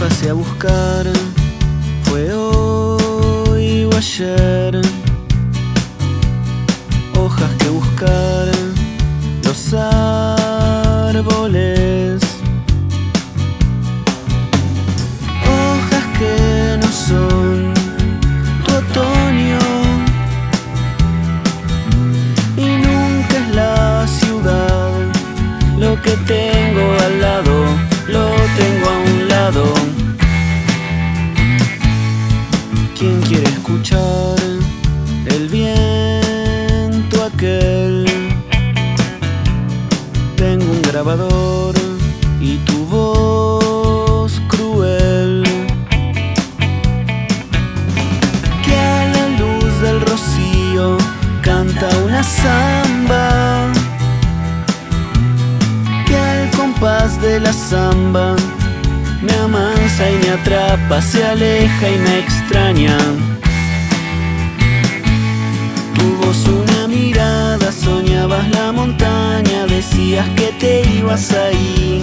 pasé a buscar, fue hoy o ayer. Hojas que buscar, los árboles. Y tu voz cruel. Que a la luz del rocío canta una samba. Que al compás de la samba me amansa y me atrapa, se aleja y me extraña. Tu voz una mirada, soñabas la montaña, decías que te ibas ahí.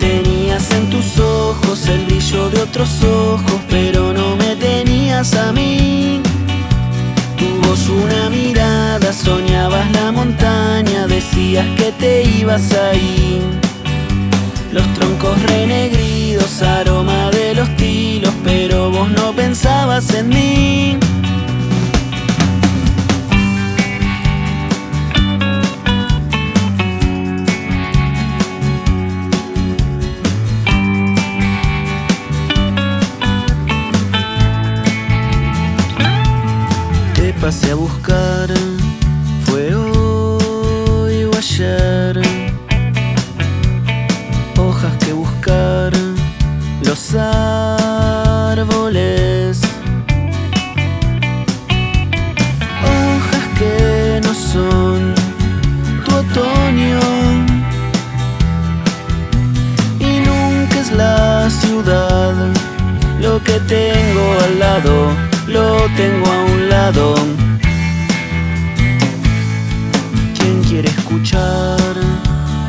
Tenías en tus ojos el brillo de otros ojos, pero no me tenías a mí. Tu voz una mirada, soñabas la montaña, decías que te ibas ahí. Los troncos renegridos, aroma de los tilos, pero vos no pensabas en mí. Te pasé a lo tengo a un lado. ¿Quién quiere escuchar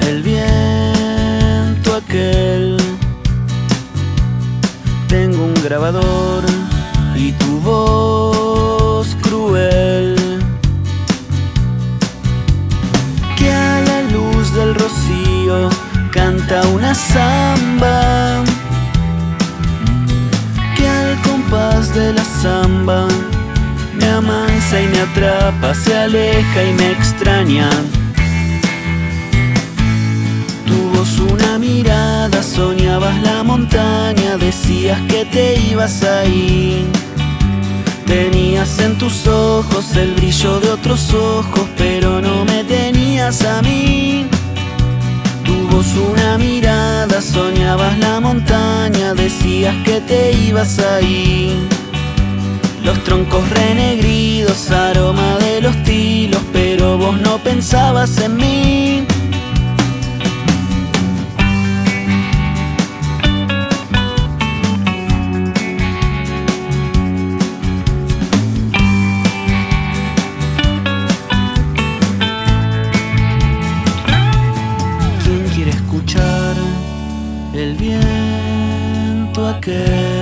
el viento aquel? Tengo un grabador la samba me amansa y me atrapa, se aleja y me extraña. Tu voz una mirada, soñabas la montaña, decías que te ibas ahí. Tenías en tus ojos el brillo de otros ojos, pero no me tenías a mí. Tu voz una mirada, soñabas la montaña, decías que te ibas ahí. Los troncos renegridos, aroma de los tilos, pero vos no pensabas en mí. ¿Quién quiere escuchar el viento aquel?